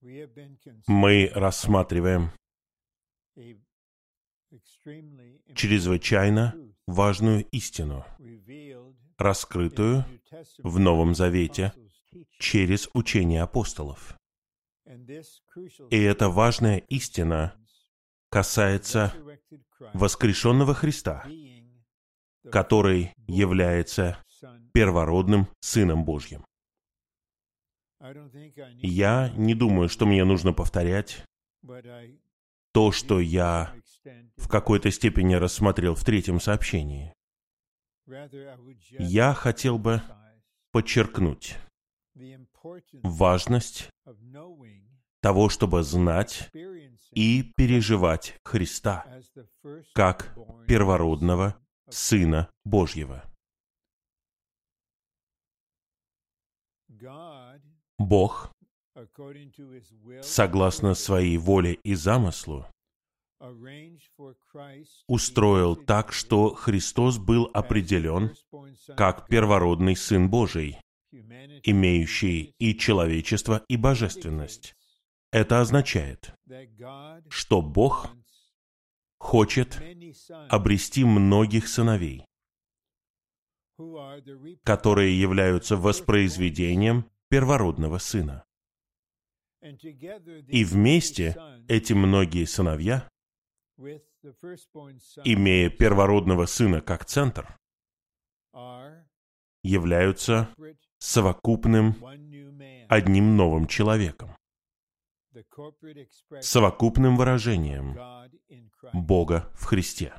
Мы рассматриваем чрезвычайно важную истину, раскрытую в Новом Завете через учение апостолов. И эта важная истина касается воскрешенного Христа, который является первородным Сыном Божьим. Я не думаю, что мне нужно повторять то, что я в какой-то степени рассмотрел в третьем сообщении. Я хотел бы подчеркнуть важность того, чтобы знать и переживать Христа как первородного Сына Божьего. Бог, согласно своей воле и замыслу, устроил так, что Христос был определен как первородный Сын Божий, имеющий и человечество, и божественность. Это означает, что Бог хочет обрести многих сыновей, которые являются воспроизведением первородного сына. И вместе эти многие сыновья, имея первородного сына как центр, являются совокупным одним новым человеком, совокупным выражением Бога в Христе.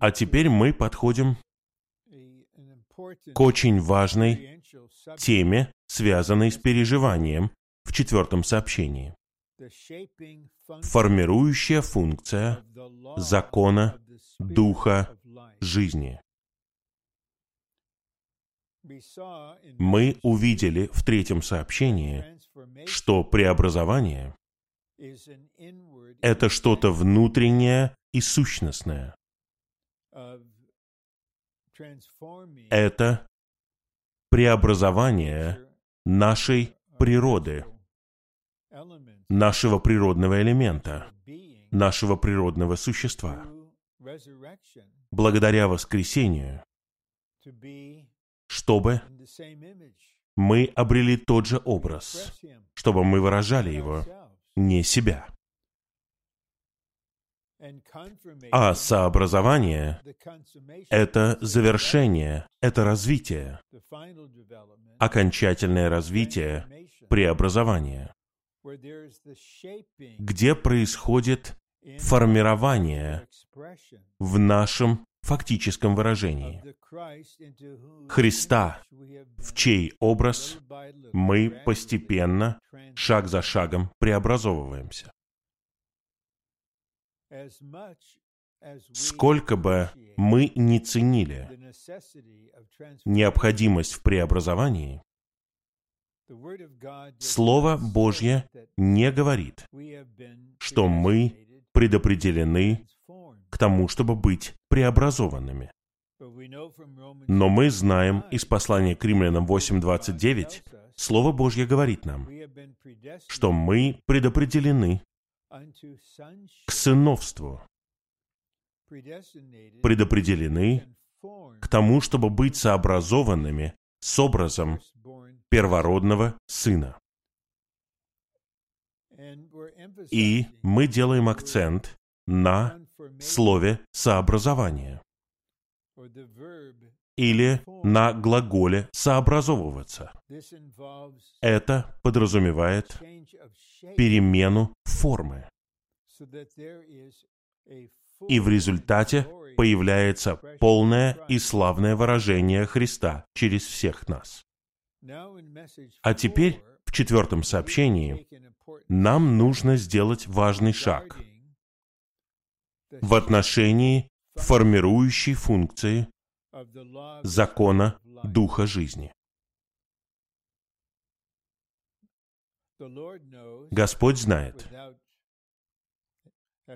А теперь мы подходим к очень важной теме, связанной с переживанием в четвертом сообщении. Формирующая функция закона Духа жизни. Мы увидели в третьем сообщении, что преобразование — это что-то внутреннее и сущностное это преобразование нашей природы, нашего природного элемента, нашего природного существа. Благодаря воскресению, чтобы мы обрели тот же образ, чтобы мы выражали его, не себя. А сообразование — это завершение, это развитие, окончательное развитие, преобразование, где происходит формирование в нашем фактическом выражении. Христа, в чей образ мы постепенно, шаг за шагом преобразовываемся. Сколько бы мы ни ценили необходимость в преобразовании, Слово Божье не говорит, что мы предопределены к тому, чтобы быть преобразованными. Но мы знаем из послания к римлянам 8.29, Слово Божье говорит нам, что мы предопределены к сыновству, предопределены к тому, чтобы быть сообразованными с образом первородного сына. И мы делаем акцент на слове «сообразование» или на глаголе «сообразовываться». Это подразумевает перемену формы. И в результате появляется полное и славное выражение Христа через всех нас. А теперь, в четвертом сообщении, нам нужно сделать важный шаг в отношении формирующей функции закона Духа жизни. Господь знает.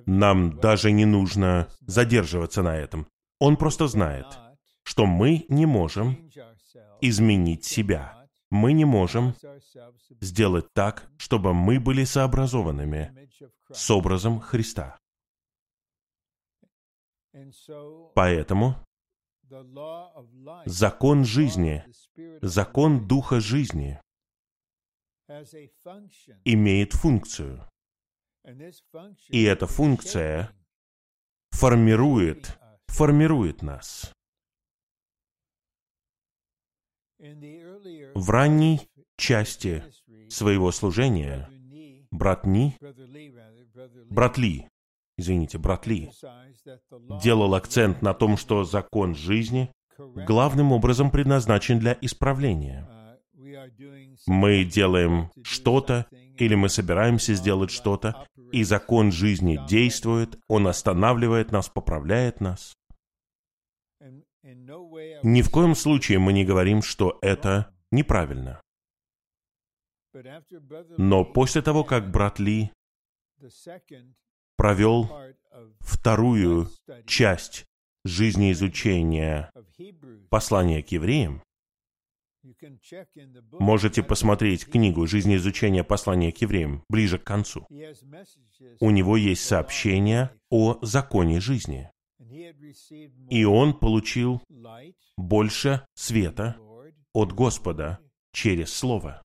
Нам даже не нужно задерживаться на этом. Он просто знает, что мы не можем изменить себя. Мы не можем сделать так, чтобы мы были сообразованными с образом Христа. Поэтому закон жизни, закон Духа жизни имеет функцию. И эта функция формирует, формирует нас. В ранней части своего служения брат Ни, брат Ли, извините, брат Ли, делал акцент на том, что закон жизни главным образом предназначен для исправления. Мы делаем что-то, или мы собираемся сделать что-то, и закон жизни действует, он останавливает нас, поправляет нас. Ни в коем случае мы не говорим, что это неправильно. Но после того, как брат Ли провел вторую часть жизнеизучения послания к евреям, можете посмотреть книгу «Жизнеизучение послания к евреям» ближе к концу. У него есть сообщение о законе жизни. И он получил больше света от Господа через Слово.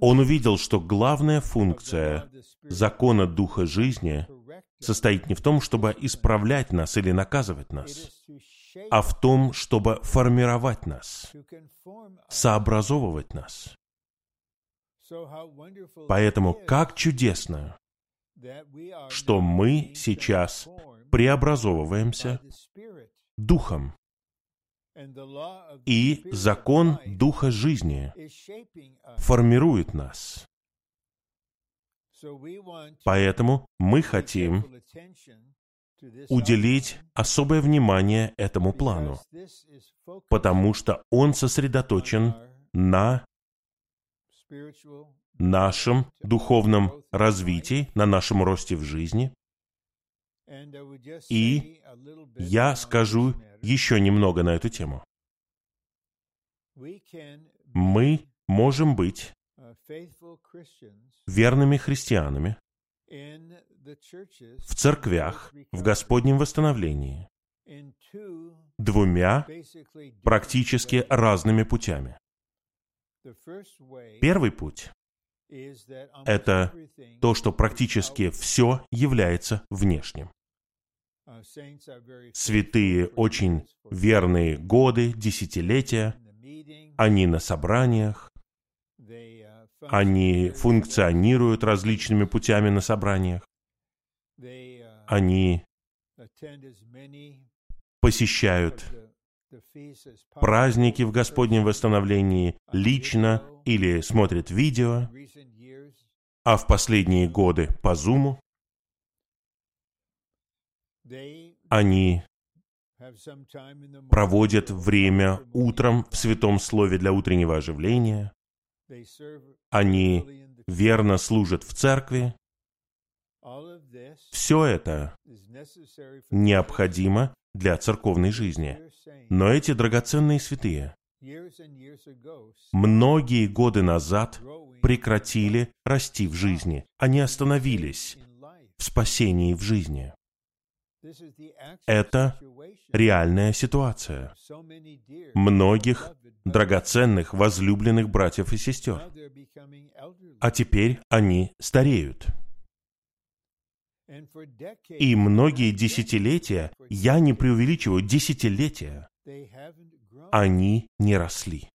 Он увидел, что главная функция закона Духа жизни состоит не в том, чтобы исправлять нас или наказывать нас, а в том, чтобы формировать нас, сообразовывать нас. Поэтому как чудесно, что мы сейчас преобразовываемся Духом. И закон Духа жизни формирует нас. Поэтому мы хотим уделить особое внимание этому плану, потому что он сосредоточен на нашем духовном развитии, на нашем росте в жизни. И я скажу еще немного на эту тему. Мы можем быть верными христианами в церквях в Господнем восстановлении двумя практически разными путями. Первый путь — это то, что практически все является внешним. Святые очень верные годы, десятилетия, они на собраниях, они функционируют различными путями на собраниях, они посещают праздники в Господнем восстановлении лично или смотрят видео, а в последние годы по Зуму они проводят время утром в Святом Слове для утреннего оживления. Они верно служат в церкви. Все это необходимо для церковной жизни. Но эти драгоценные святые многие годы назад прекратили расти в жизни. Они остановились в спасении в жизни. Это реальная ситуация многих драгоценных, возлюбленных братьев и сестер. А теперь они стареют. И многие десятилетия, я не преувеличиваю, десятилетия, они не росли.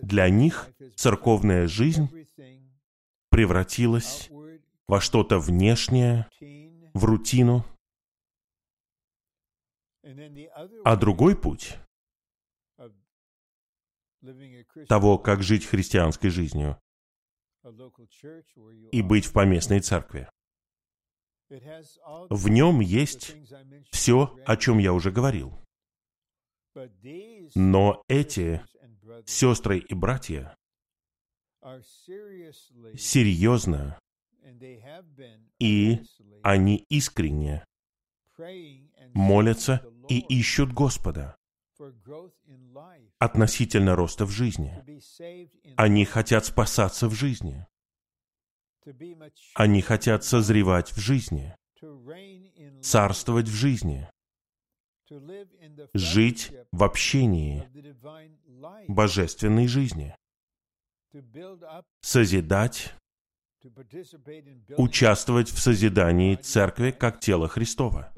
Для них церковная жизнь превратилась во что-то внешнее, в рутину. А другой путь того, как жить христианской жизнью и быть в поместной церкви. В нем есть все, о чем я уже говорил. Но эти сестры и братья серьезно и они искренне молятся и ищут Господа относительно роста в жизни. Они хотят спасаться в жизни. Они хотят созревать в жизни, царствовать в жизни, жить в общении божественной жизни, созидать, участвовать в созидании церкви как тела Христова,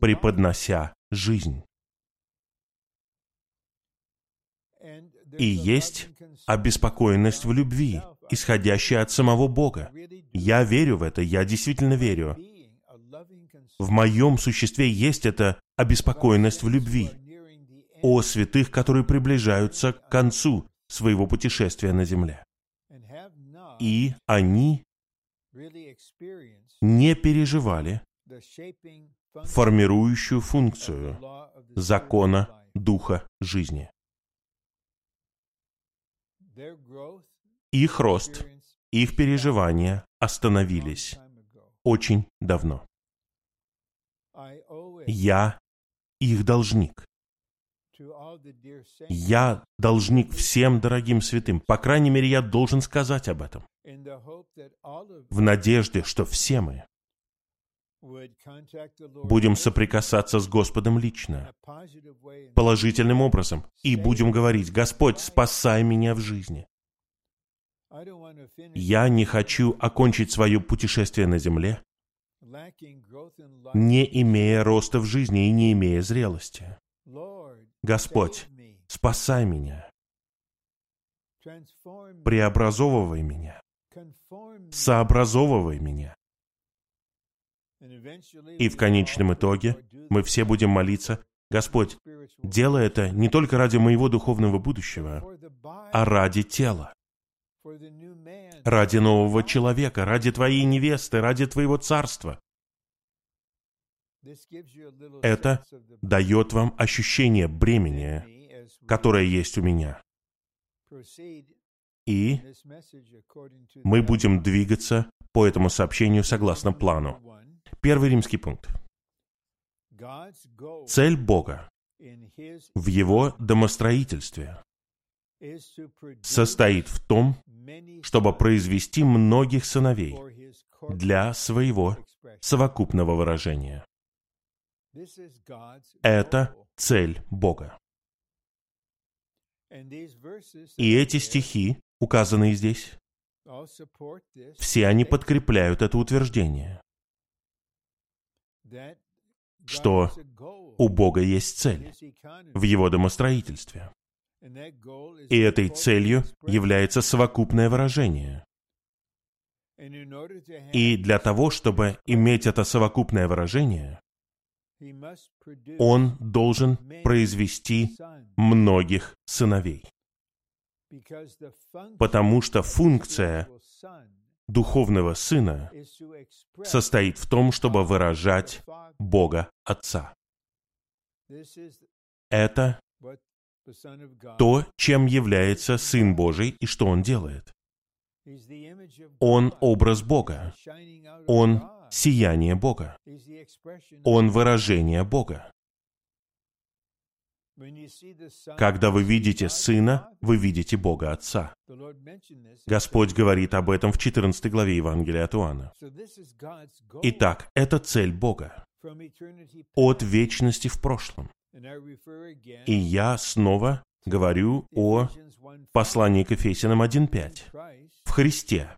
преподнося жизнь. И есть обеспокоенность в любви, исходящая от самого Бога. Я верю в это, я действительно верю. В моем существе есть эта обеспокоенность в любви о святых, которые приближаются к концу своего путешествия на земле. И они не переживали формирующую функцию закона Духа жизни. Их рост, их переживания остановились очень давно. Я их должник. Я должник всем дорогим святым. По крайней мере, я должен сказать об этом. В надежде, что все мы будем соприкасаться с Господом лично, положительным образом, и будем говорить, «Господь, спасай меня в жизни». Я не хочу окончить свое путешествие на земле, не имея роста в жизни и не имея зрелости. Господь, спасай меня, преобразовывай меня, сообразовывай меня. И в конечном итоге мы все будем молиться, Господь, делай это не только ради моего духовного будущего, а ради тела, ради нового человека, ради Твоей невесты, ради Твоего царства. Это дает вам ощущение бремени, которое есть у меня. И мы будем двигаться по этому сообщению согласно плану. Первый римский пункт. Цель Бога в Его домостроительстве состоит в том, чтобы произвести многих сыновей для своего совокупного выражения. Это цель Бога. И эти стихи, указанные здесь, все они подкрепляют это утверждение, что у Бога есть цель в Его домостроительстве. И этой целью является совокупное выражение. И для того, чтобы иметь это совокупное выражение, он должен произвести многих сыновей. Потому что функция духовного сына состоит в том, чтобы выражать Бога Отца. Это то, чем является Сын Божий и что Он делает. Он образ Бога. Он сияние Бога. Он выражение Бога. Когда вы видите Сына, вы видите Бога Отца. Господь говорит об этом в 14 главе Евангелия от Иоанна. Итак, это цель Бога. От вечности в прошлом. И я снова говорю о послании к Ефесянам 1.5. В Христе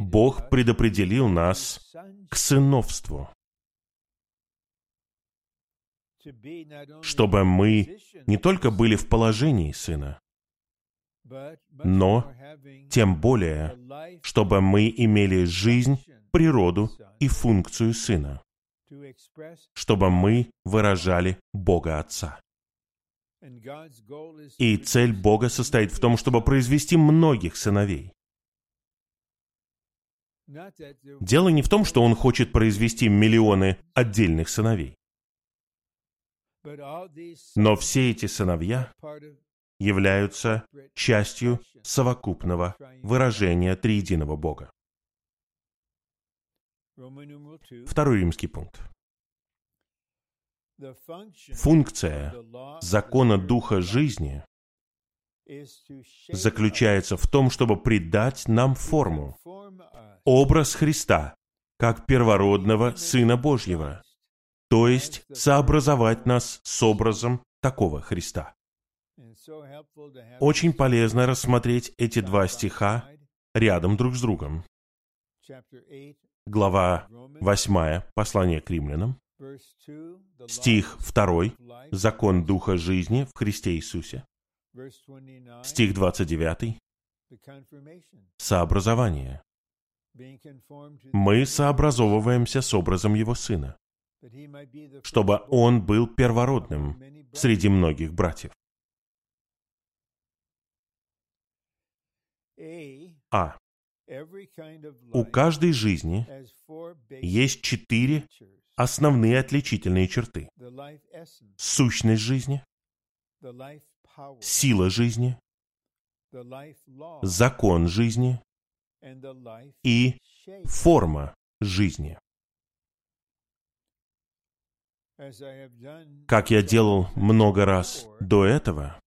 Бог предопределил нас к сыновству, чтобы мы не только были в положении сына, но тем более, чтобы мы имели жизнь, природу и функцию сына, чтобы мы выражали Бога Отца. И цель Бога состоит в том, чтобы произвести многих сыновей. Дело не в том, что он хочет произвести миллионы отдельных сыновей. Но все эти сыновья являются частью совокупного выражения триединого Бога. Второй римский пункт. Функция закона Духа жизни заключается в том, чтобы придать нам форму, образ Христа, как первородного Сына Божьего, то есть сообразовать нас с образом такого Христа. Очень полезно рассмотреть эти два стиха рядом друг с другом. Глава 8, послание к римлянам, стих 2, закон Духа жизни в Христе Иисусе, стих 29, сообразование. Мы сообразовываемся с образом Его Сына, чтобы Он был первородным среди многих братьев. А. У каждой жизни есть четыре основные отличительные черты. Сущность жизни, сила жизни, закон жизни. И форма жизни. Как я делал много раз до этого,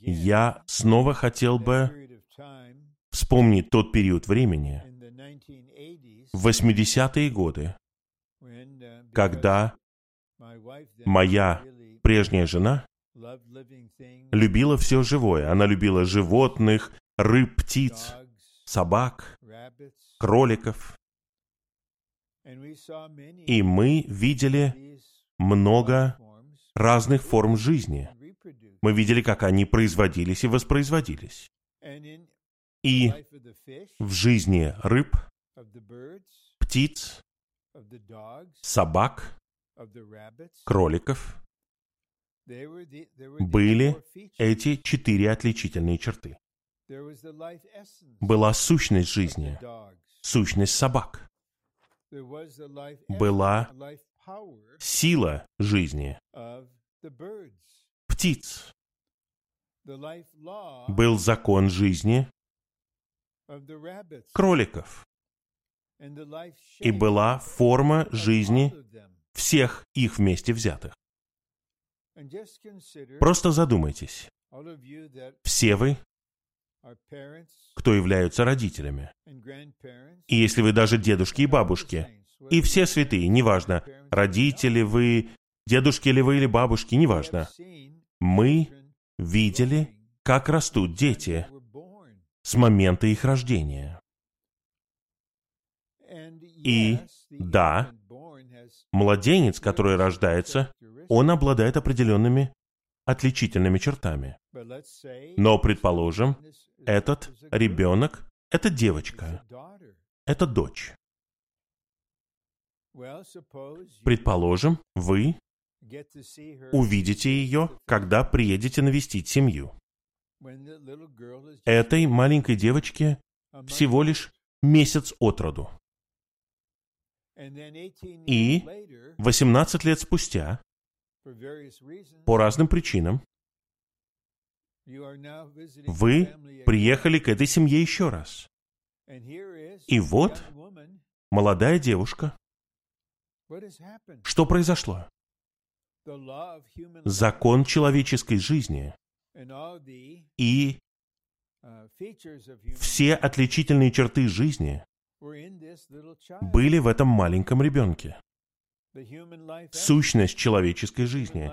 я снова хотел бы вспомнить тот период времени, в 80-е годы, когда моя прежняя жена любила все живое. Она любила животных, рыб, птиц, собак, кроликов. И мы видели много разных форм жизни. Мы видели, как они производились и воспроизводились. И в жизни рыб, птиц, собак, кроликов были эти четыре отличительные черты. Была сущность жизни, сущность собак. Была сила жизни птиц. Был закон жизни кроликов. И была форма жизни всех их вместе взятых. Просто задумайтесь. Все вы, кто являются родителями. И если вы даже дедушки и бабушки, и все святые, неважно, родители вы, дедушки ли вы или бабушки, неважно, мы видели, как растут дети с момента их рождения. И да, младенец, который рождается, он обладает определенными отличительными чертами. Но, предположим, этот ребенок — это девочка, это дочь. Предположим, вы увидите ее, когда приедете навестить семью. Этой маленькой девочке всего лишь месяц от роду. И 18 лет спустя, по разным причинам, вы приехали к этой семье еще раз. И вот молодая девушка. Что произошло? Закон человеческой жизни и все отличительные черты жизни были в этом маленьком ребенке. Сущность человеческой жизни,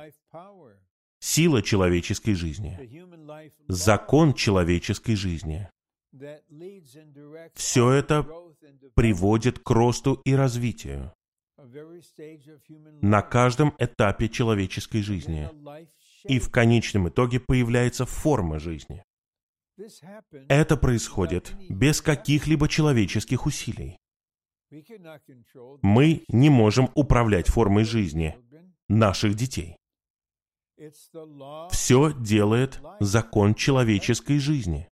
сила человеческой жизни, закон человеческой жизни. Все это приводит к росту и развитию на каждом этапе человеческой жизни. И в конечном итоге появляется форма жизни. Это происходит без каких-либо человеческих усилий. Мы не можем управлять формой жизни наших детей. Все делает закон человеческой жизни.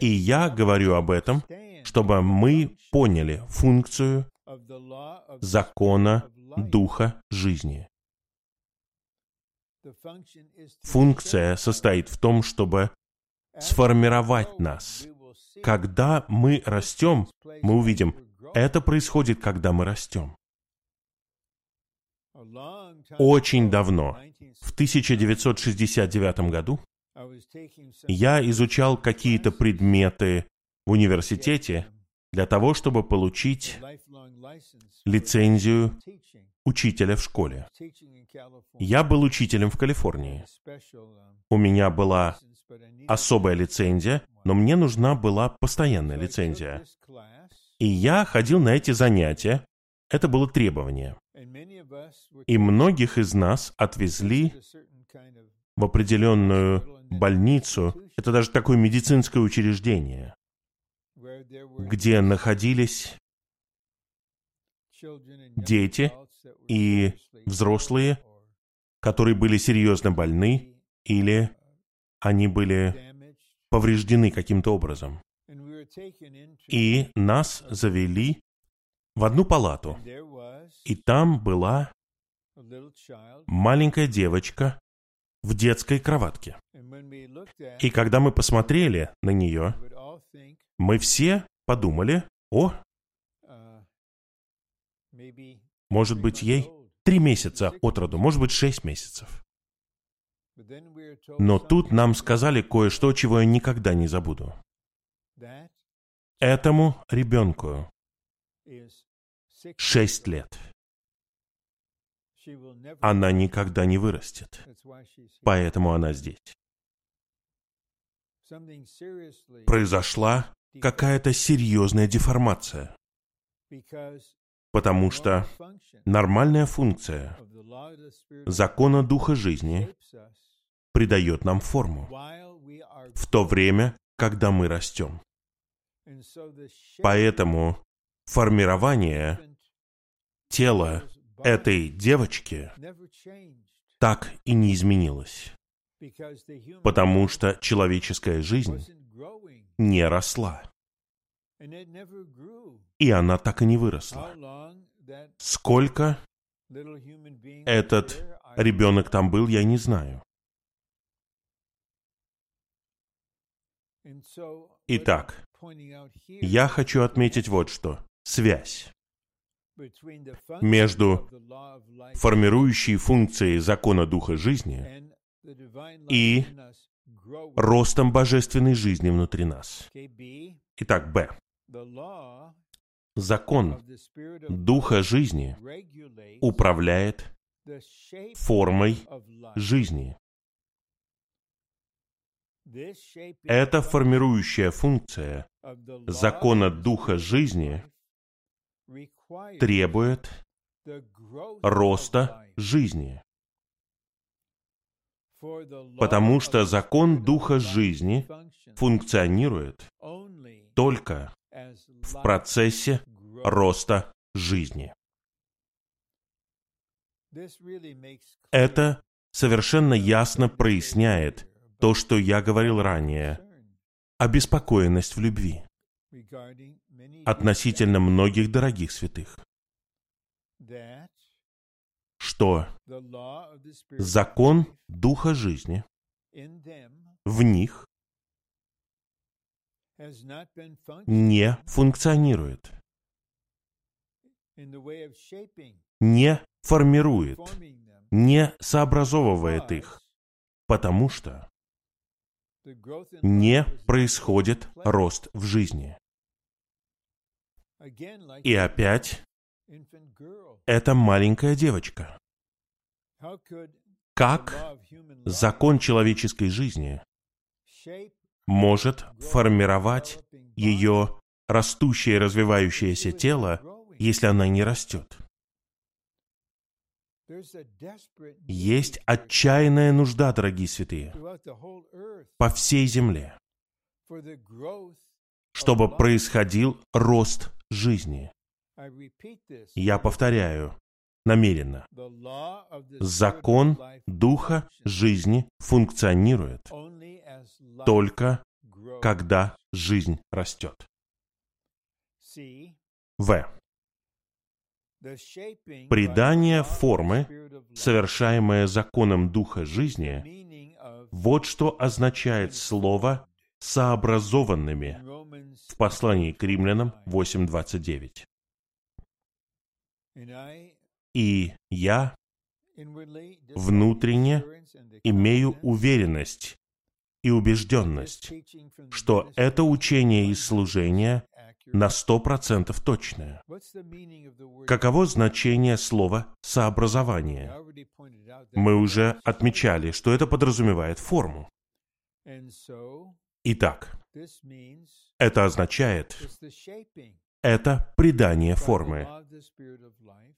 И я говорю об этом, чтобы мы поняли функцию закона Духа жизни. Функция состоит в том, чтобы сформировать нас. Когда мы растем, мы увидим, Это происходит, когда мы растем. Очень давно, в 1969 году, я изучал какие-то предметы в университете для того, чтобы получить лицензию учителя в школе. Я был учителем в Калифорнии. У меня была особая лицензия, но мне нужна была постоянная лицензия. И я ходил на эти занятия. Это было требование. И многих из нас отвезли в определенную больницу. Это даже такое медицинское учреждение, где находились дети и взрослые, которые были серьезно больны или они были повреждены каким-то образом. И нас завели в одну палату. И там была маленькая девочка в детской кроватке. И когда мы посмотрели на нее, мы все подумали, о, может быть, ей три месяца от роду, может быть, шесть месяцев. Но тут нам сказали кое-что, чего я никогда не забуду. Этому ребенку шесть лет. Она никогда не вырастет. Поэтому она здесь. Произошла какая-то серьезная деформация. Потому что нормальная функция закона Духа жизни придает нам форму в то время, когда мы растем. Поэтому формирование тела этой девочки так и не изменилось, потому что человеческая жизнь не росла. И она так и не выросла. Сколько этот ребенок там был, я не знаю. Итак, я хочу отметить вот что. Связь между формирующей функцией закона Духа жизни и ростом божественной жизни внутри нас. Итак, Б. Закон Духа жизни управляет формой жизни. Эта формирующая функция закона Духа жизни требует роста жизни. Потому что закон Духа жизни функционирует только в процессе роста жизни. Это совершенно ясно проясняет то, что я говорил ранее, обеспокоенность в любви. Относительно многих дорогих святых, что? Закон Духа жизни. В них не функционирует, не формирует, не сообразовывает их, потому что не происходит рост в жизни. И опять, это маленькая девочка. Как закон человеческой жизни может формировать ее растущее и развивающееся тело, если она не растет? Есть отчаянная нужда, дорогие святые, по всей земле, чтобы происходил рост жизни. Я повторяю намеренно. Закон Духа жизни функционирует только когда жизнь растет. В. Придание формы, совершаемое законом Духа жизни, вот что означает слово «сообразованными» в послании к римлянам 8.29. И я внутренне имею уверенность и убежденность, что это учение и служение на сто процентов точное. Каково значение слова «сообразование»? Мы уже отмечали, что это подразумевает форму. Итак, это означает, это придание формы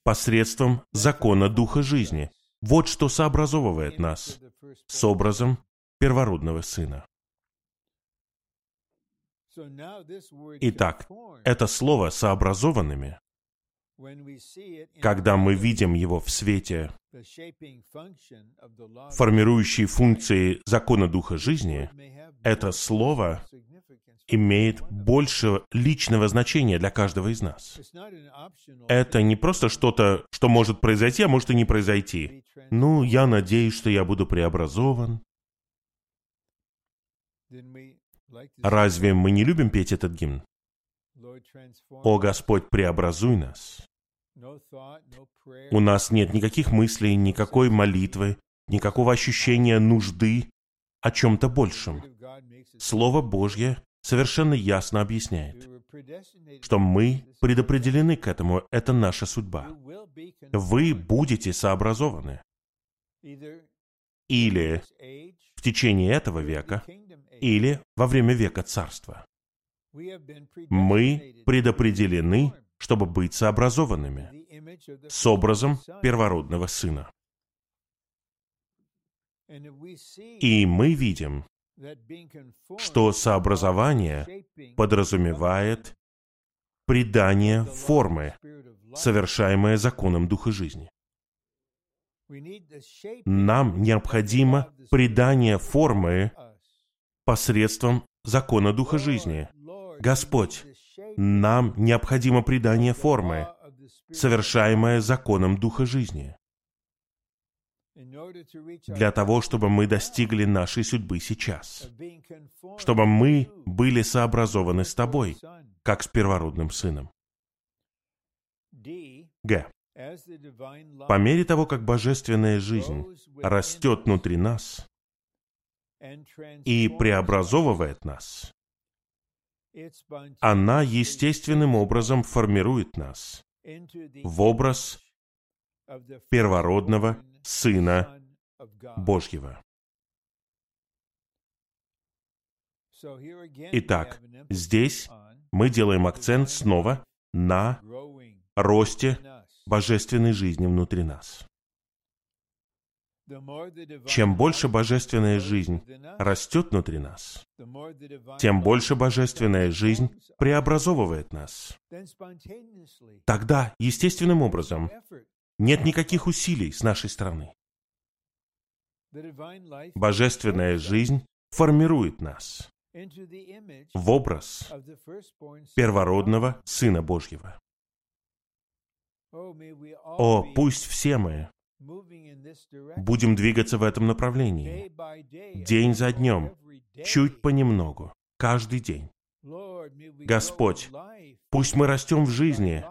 посредством закона Духа жизни. Вот что сообразовывает нас с образом первородного Сына. Итак, это слово «сообразованными», когда мы видим его в свете формирующей функции закона Духа жизни, это слово имеет больше личного значения для каждого из нас. Это не просто что-то, что может произойти, а может и не произойти. Ну, я надеюсь, что я буду преобразован. Разве мы не любим петь этот гимн? «О Господь, преобразуй нас». У нас нет никаких мыслей, никакой молитвы, никакого ощущения нужды о чем-то большем. Слово Божье совершенно ясно объясняет, что мы предопределены к этому, это наша судьба. Вы будете сообразованы. Или в течение этого века, или во время века царства. Мы предопределены, чтобы быть сообразованными с образом первородного сына. И мы видим, что сообразование подразумевает придание формы, совершаемое законом Духа жизни. Нам необходимо придание формы посредством закона Духа жизни. Господь, нам необходимо придание формы, совершаемое законом Духа жизни для того, чтобы мы достигли нашей судьбы сейчас, чтобы мы были сообразованы с Тобой, как с первородным Сыном. Г. По мере того, как божественная жизнь растет внутри нас и преобразовывает нас, она естественным образом формирует нас в образ первородного Сына Божьего. Итак, здесь мы делаем акцент снова на росте божественной жизни внутри нас. Чем больше божественная жизнь растет внутри нас, тем больше божественная жизнь преобразовывает нас. Тогда, естественным образом, нет никаких усилий с нашей стороны. Божественная жизнь формирует нас в образ первородного Сына Божьего. О, пусть все мы будем двигаться в этом направлении, день за днем, чуть понемногу, каждый день. Господь, пусть мы растем в жизни,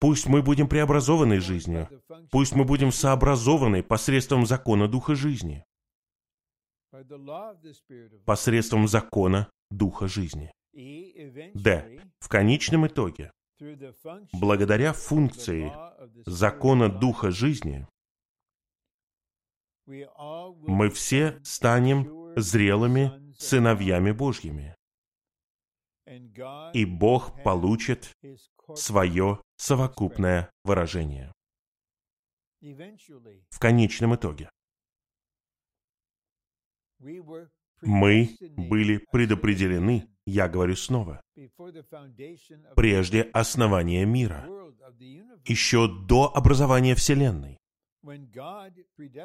Пусть мы будем преобразованы жизнью. Пусть мы будем сообразованы посредством закона Духа жизни. Посредством закона Духа жизни. Д. В конечном итоге, благодаря функции закона Духа жизни, мы все станем зрелыми сыновьями Божьими. И Бог получит свое совокупное выражение. В конечном итоге. Мы были предопределены, я говорю снова, прежде основания мира, еще до образования Вселенной.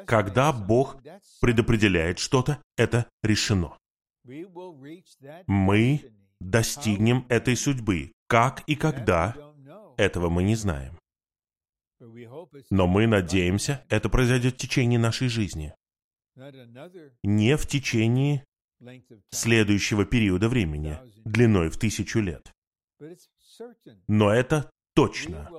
Когда Бог предопределяет что-то, это решено. Мы достигнем этой судьбы. Как и когда, этого мы не знаем. Но мы надеемся, это произойдет в течение нашей жизни. Не в течение следующего периода времени, длиной в тысячу лет. Но это точно.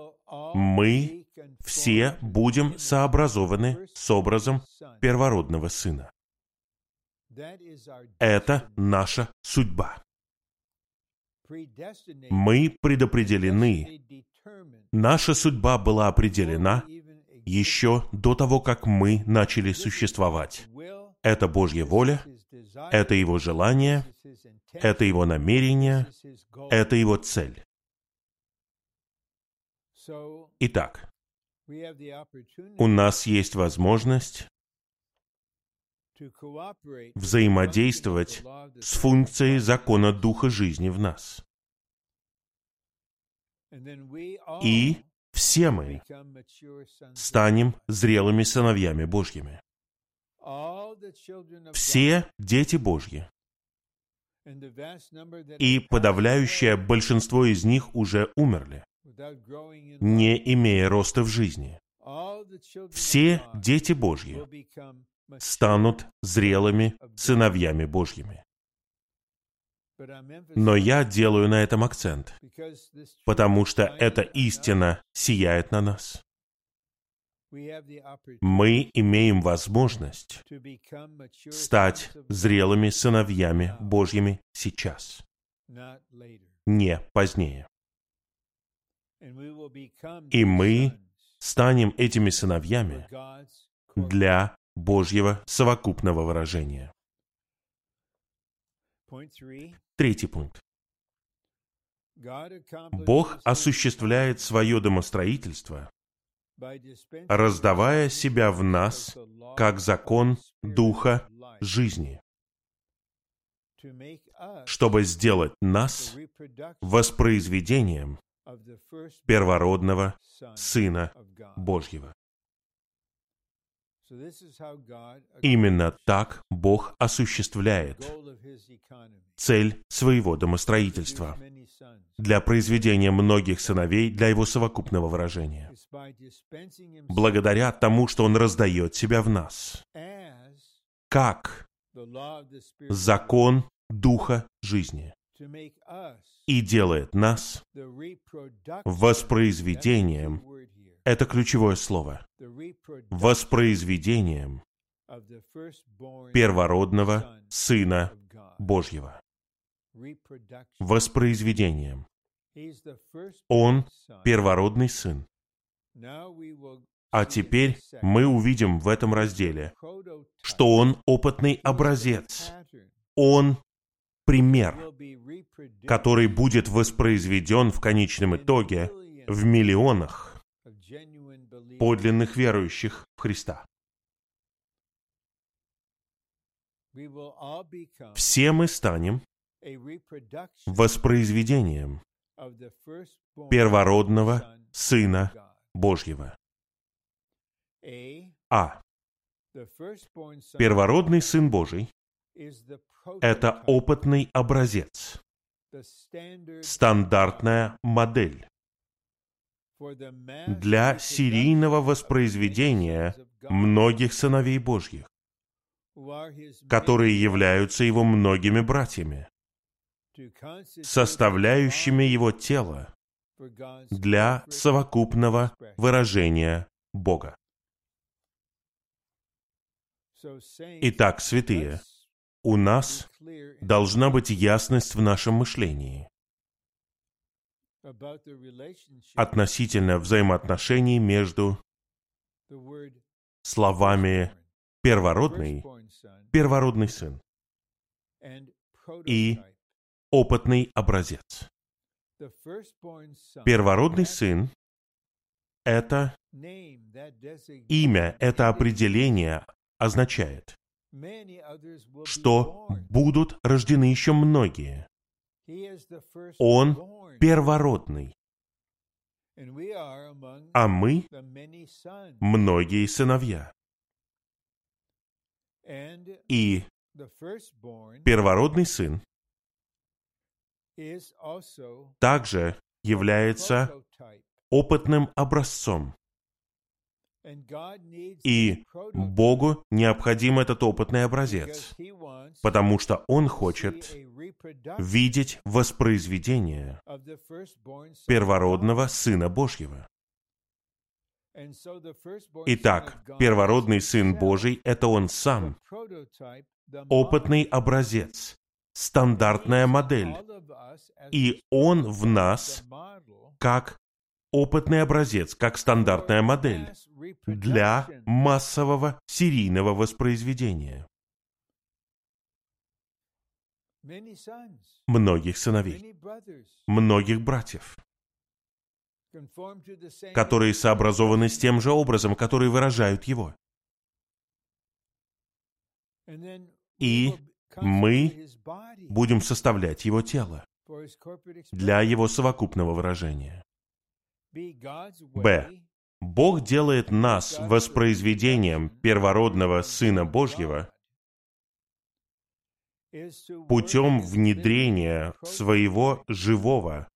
мы все будем сообразованы с образом первородного Сына. Это наша судьба. Мы предопределены. Наша судьба была определена еще до того, как мы начали существовать. Это Божья воля, это Его желание, это Его намерение, это Его цель. Итак, у нас есть возможность взаимодействовать с функцией закона Духа жизни в нас. И все мы станем зрелыми сыновьями Божьими. Все дети Божьи. И подавляющее большинство из них уже умерли, не имея роста в жизни. Все дети Божьи станут зрелыми сыновьями Божьими. Но я делаю на этом акцент, потому что эта истина сияет на нас. Мы имеем возможность стать зрелыми сыновьями Божьими сейчас, не позднее. И мы станем этими сыновьями для Божьего совокупного выражения. Третий пункт. Бог осуществляет свое домостроительство, раздавая себя в нас как закон Духа жизни, чтобы сделать нас воспроизведением первородного Сына Божьего. Именно так Бог осуществляет цель своего домостроительства для произведения многих сыновей для его совокупного выражения. Благодаря тому, что Он раздает себя в нас, как закон Духа жизни и делает нас воспроизведением это ключевое слово. Воспроизведением первородного Сына Божьего. Воспроизведением. Он первородный Сын. А теперь мы увидим в этом разделе, что Он опытный образец. Он пример, который будет воспроизведен в конечном итоге в миллионах подлинных верующих в Христа. Все мы станем воспроизведением первородного Сына Божьего. А. Первородный Сын Божий – это опытный образец, стандартная модель для серийного воспроизведения многих сыновей Божьих, которые являются его многими братьями, составляющими его тело для совокупного выражения Бога. Итак, святые, у нас должна быть ясность в нашем мышлении относительно взаимоотношений между словами «первородный», «первородный сын» и «опытный образец». Первородный сын — это имя, это определение означает, что будут рождены еще многие. Он первородный. А мы — многие сыновья. И первородный сын также является опытным образцом. И Богу необходим этот опытный образец, потому что Он хочет видеть воспроизведение первородного Сына Божьего. Итак, первородный Сын Божий — это Он сам, опытный образец, стандартная модель. И Он в нас как опытный образец, как стандартная модель для массового серийного воспроизведения. Многих сыновей, многих братьев, которые сообразованы с тем же образом, который выражают его. И мы будем составлять его тело для его совокупного выражения. Б. Бог делает нас воспроизведением первородного Сына Божьего путем внедрения своего живого,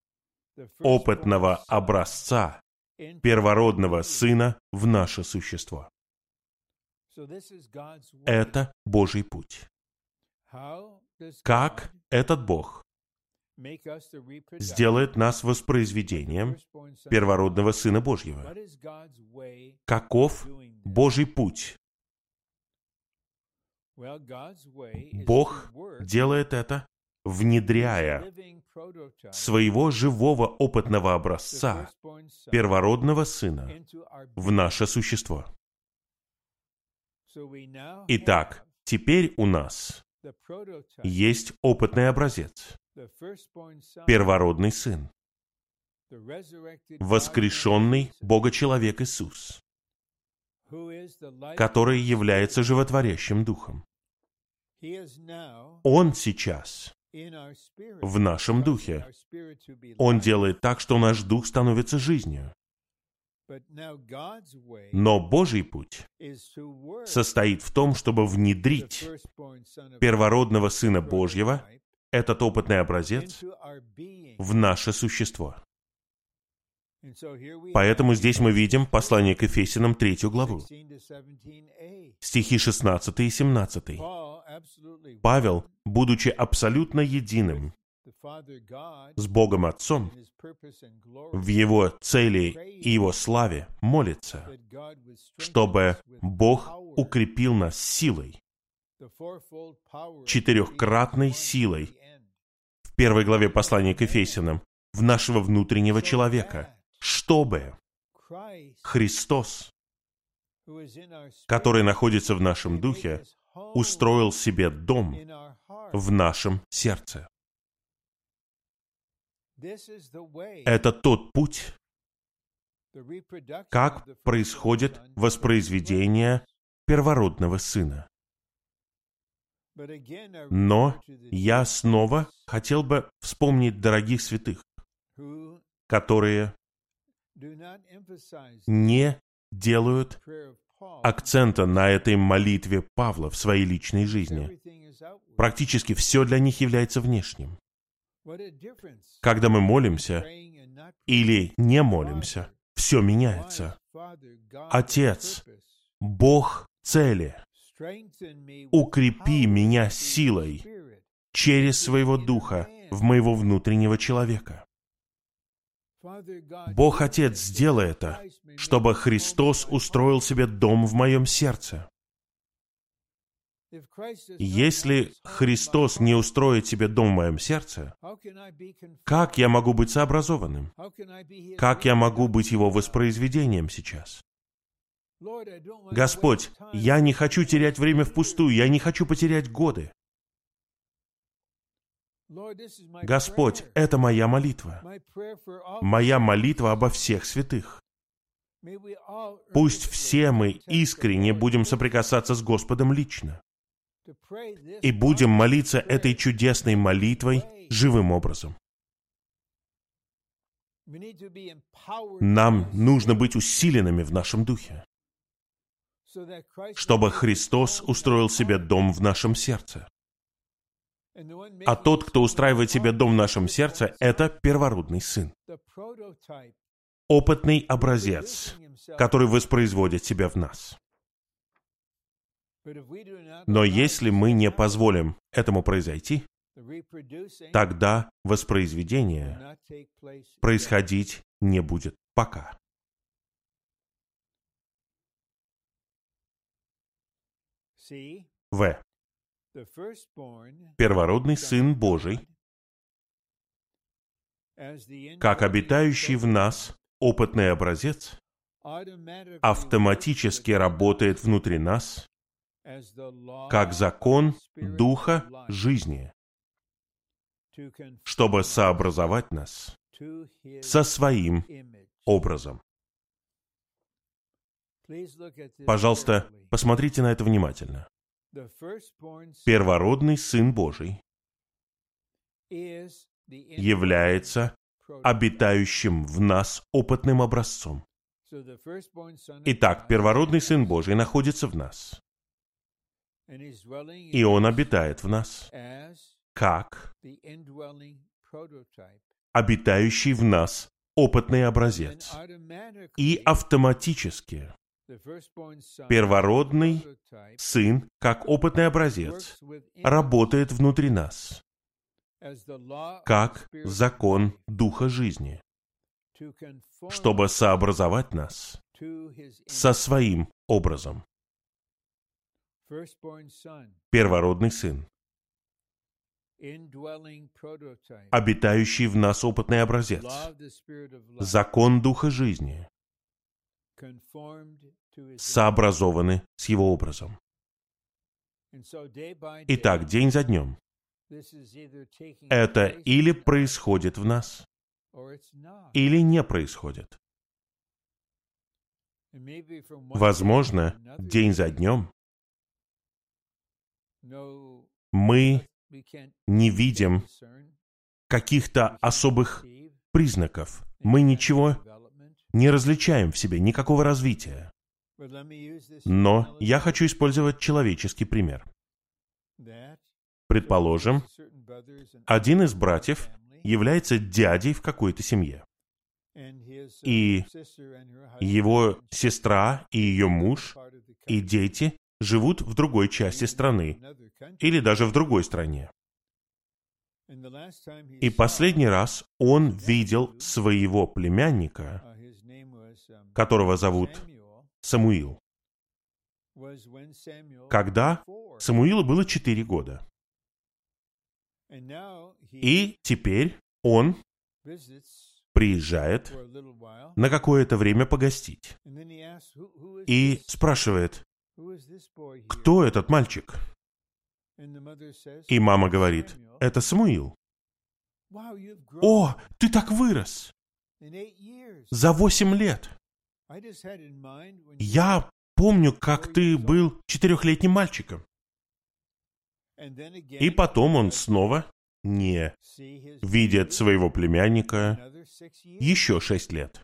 опытного образца первородного Сына в наше существо. Это Божий путь. Как этот Бог сделает нас воспроизведением первородного Сына Божьего. Каков Божий путь? Бог делает это, внедряя своего живого опытного образца, первородного Сына, в наше существо. Итак, теперь у нас есть опытный образец, первородный Сын, воскрешенный Бога-человек Иисус, который является животворящим Духом. Он сейчас в нашем духе. Он делает так, что наш дух становится жизнью. Но Божий путь состоит в том, чтобы внедрить первородного Сына Божьего, этот опытный образец, в наше существо. Поэтому здесь мы видим послание к Ефесиным, третью главу, стихи 16 и 17. Павел, будучи абсолютно единым с Богом Отцом, в Его цели и Его славе молится, чтобы Бог укрепил нас силой, четырехкратной силой, первой главе послания к Ефесянам, в нашего внутреннего человека, чтобы Христос, который находится в нашем духе, устроил себе дом в нашем сердце. Это тот путь, как происходит воспроизведение первородного сына. Но я снова хотел бы вспомнить дорогих святых, которые не делают акцента на этой молитве Павла в своей личной жизни. Практически все для них является внешним. Когда мы молимся или не молимся, все меняется. Отец, Бог цели, укрепи меня силой через своего Духа в моего внутреннего человека. Бог Отец, сделай это, чтобы Христос устроил себе дом в моем сердце. Если Христос не устроит себе дом в моем сердце, как я могу быть сообразованным? Как я могу быть Его воспроизведением сейчас? Господь, я не хочу терять время впустую, я не хочу потерять годы. Господь, это моя молитва. Моя молитва обо всех святых. Пусть все мы искренне будем соприкасаться с Господом лично. И будем молиться этой чудесной молитвой живым образом. Нам нужно быть усиленными в нашем духе, чтобы Христос устроил себе дом в нашем сердце. А тот, кто устраивает себе дом в нашем сердце, это первородный сын. Опытный образец, который воспроизводит себя в нас. Но если мы не позволим этому произойти, тогда воспроизведение происходить не будет пока. В. Первородный Сын Божий, как обитающий в нас опытный образец, автоматически работает внутри нас, как закон Духа жизни, чтобы сообразовать нас со своим образом. Пожалуйста, посмотрите на это внимательно. Первородный Сын Божий является обитающим в нас опытным образцом. Итак, первородный Сын Божий находится в нас. И Он обитает в нас как обитающий в нас опытный образец. И автоматически первородный сын, как опытный образец, работает внутри нас, как закон Духа жизни, чтобы сообразовать нас со своим образом. Первородный сын, обитающий в нас опытный образец, закон Духа жизни, сообразованы с его образом. Итак, день за днем. Это или происходит в нас, или не происходит. Возможно, день за днем мы не видим каких-то особых признаков. Мы ничего не различаем в себе, никакого развития. Но я хочу использовать человеческий пример. Предположим, один из братьев является дядей в какой-то семье. И его сестра и ее муж и дети живут в другой части страны или даже в другой стране. И последний раз он видел своего племянника, которого зовут Самуил, когда Самуилу было четыре года. И теперь он приезжает на какое-то время погостить и спрашивает, кто этот мальчик? И мама говорит, это Самуил. О, ты так вырос! За восемь лет! Я помню, как ты был четырехлетним мальчиком. И потом он снова не видит своего племянника еще шесть лет.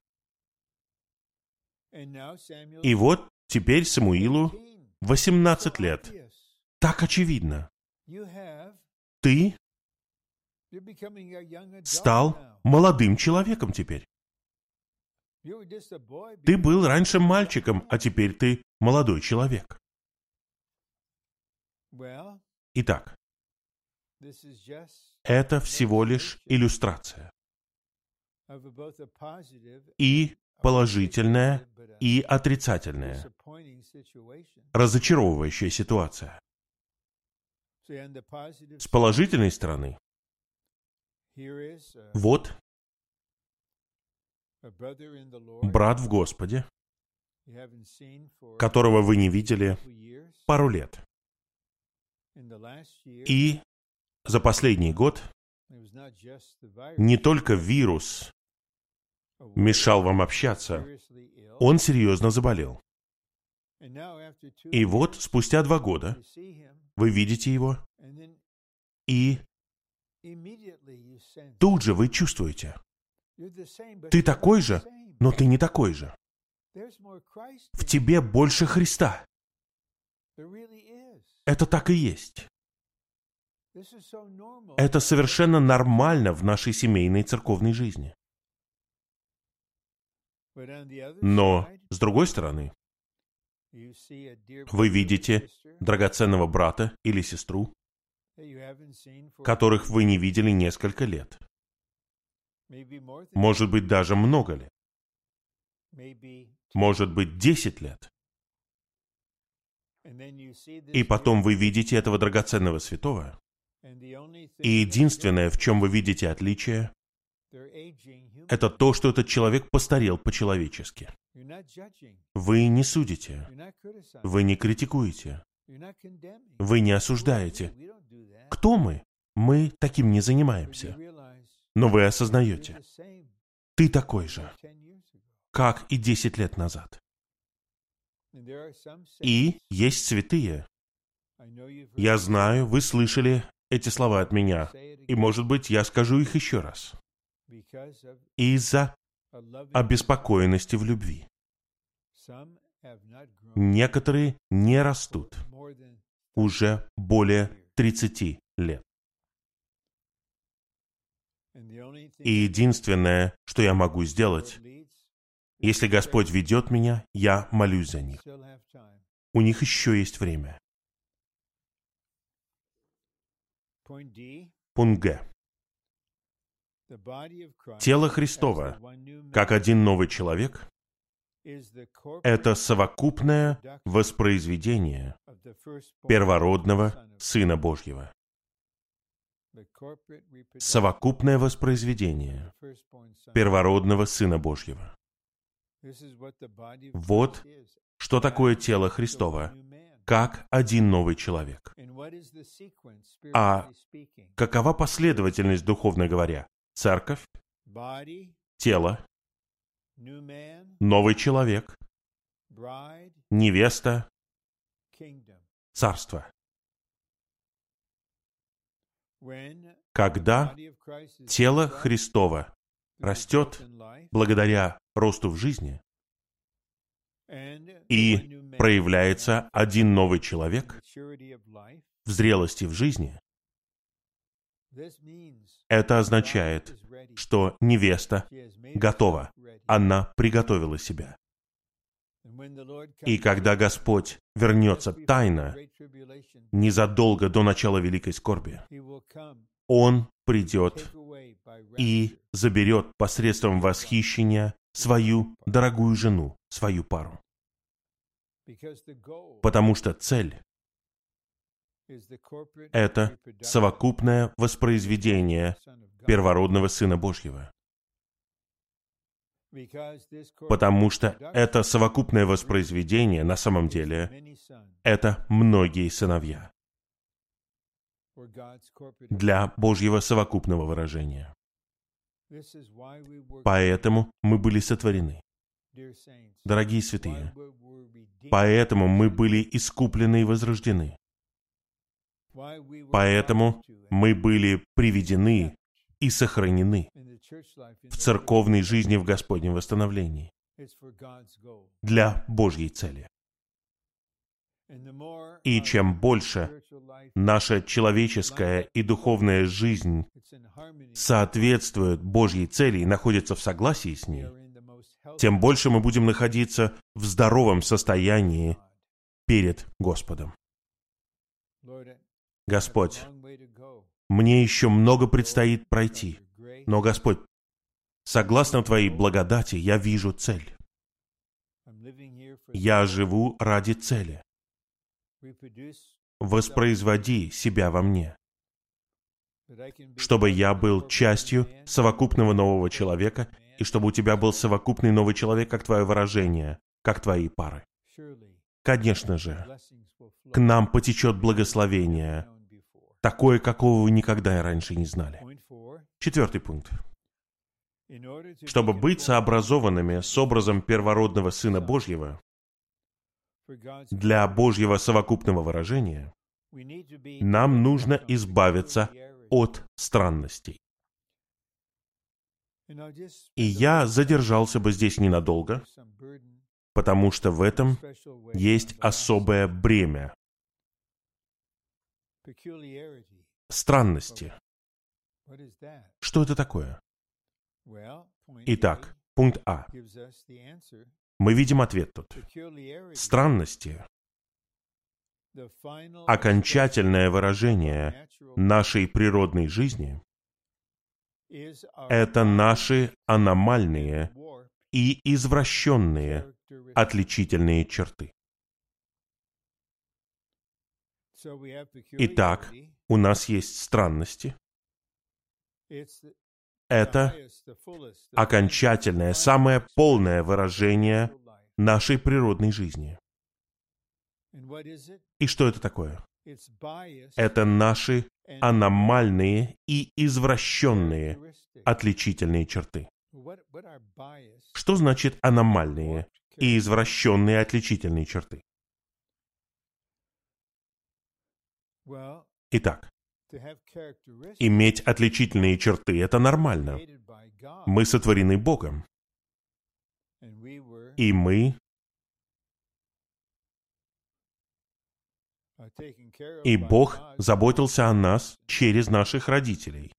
И вот теперь Самуилу 18 лет. Так очевидно. Ты стал молодым человеком теперь. Ты был раньше мальчиком, а теперь ты молодой человек. Итак, это всего лишь иллюстрация. И положительная, и отрицательная, разочаровывающая ситуация. С положительной стороны, вот брат в Господе, которого вы не видели пару лет. И за последний год не только вирус мешал вам общаться, он серьезно заболел. И вот спустя два года вы видите его, и тут же вы чувствуете, ты такой же, но ты не такой же. В тебе больше Христа. Это так и есть. Это совершенно нормально в нашей семейной церковной жизни. Но, с другой стороны, вы видите драгоценного брата или сестру, которых вы не видели несколько лет. Может быть, даже много лет. Может быть, десять лет. И потом вы видите этого драгоценного святого, и единственное, в чем вы видите отличие, это то, что этот человек постарел по-человечески. Вы не судите, вы не критикуете, вы не осуждаете. Кто мы? Мы таким не занимаемся. Но вы осознаете, ты такой же, как и десять лет назад. И есть святые. Я знаю, вы слышали эти слова от меня, и, может быть, я скажу их еще раз. Из-за обеспокоенности в любви. Некоторые не растут уже более 30 лет. И единственное, что я могу сделать, если Господь ведет меня, я молюсь за них. У них еще есть время. Пункт Г. Тело Христова, как один новый человек, это совокупное воспроизведение первородного Сына Божьего. Совокупное воспроизведение первородного Сына Божьего. Вот что такое тело Христова, как один новый человек. А какова последовательность, духовно говоря? Церковь, тело, новый человек, невеста, царство. Когда тело Христова растет благодаря росту в жизни, и проявляется один новый человек в зрелости в жизни, это означает, что невеста готова, она приготовила себя. И когда Господь вернется тайно, незадолго до начала великой скорби, Он придет и заберет посредством восхищения свою дорогую жену, свою пару. Потому что цель — это совокупное воспроизведение первородного Сына Божьего. Потому что это совокупное воспроизведение на самом деле — это многие сыновья для Божьего совокупного выражения. Поэтому мы были сотворены. Дорогие святые, поэтому мы были искуплены и возрождены. Поэтому мы были приведены и сохранены в церковной жизни в Господнем восстановлении для Божьей цели. И чем больше наша человеческая и духовная жизнь соответствует Божьей цели и находится в согласии с ней, тем больше мы будем находиться в здоровом состоянии перед Господом. Господь, мне еще много предстоит пройти, но, Господь, согласно Твоей благодати, я вижу цель. Я живу ради цели. Воспроизводи себя во мне, чтобы я был частью совокупного нового человека, и чтобы у тебя был совокупный новый человек, как твое выражение, как твои пары. Конечно же, к нам потечет благословение, такое, какого вы никогда и раньше не знали. Четвертый пункт. Чтобы быть сообразованными с образом первородного Сына Божьего, для Божьего совокупного выражения, нам нужно избавиться от странностей. И я задержался бы здесь ненадолго, потому что в этом есть особое бремя. Странности. Что это такое? Итак, пункт А. Мы видим ответ тут. Странности — окончательное выражение нашей природной жизни — это наши аномальные и извращенные отличительные черты. Итак, у нас есть странности. Это окончательное, самое полное выражение нашей природной жизни. И что это такое? Это наши аномальные и извращенные отличительные черты. Что значит аномальные и извращенные отличительные черты? Итак, иметь отличительные черты – это нормально. Мы сотворены Богом. И мы И Бог заботился о нас через наших родителей.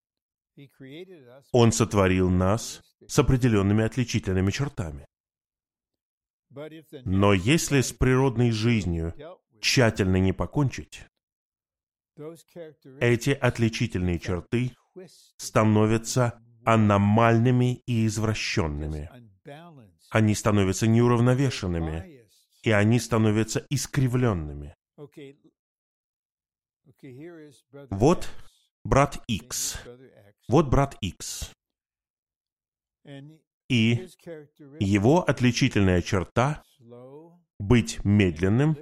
Он сотворил нас с определенными отличительными чертами. Но если с природной жизнью тщательно не покончить, эти отличительные черты становятся аномальными и извращенными. Они становятся неуравновешенными, и они становятся искривленными. Вот брат X. Вот брат X. И его отличительная черта — быть медленным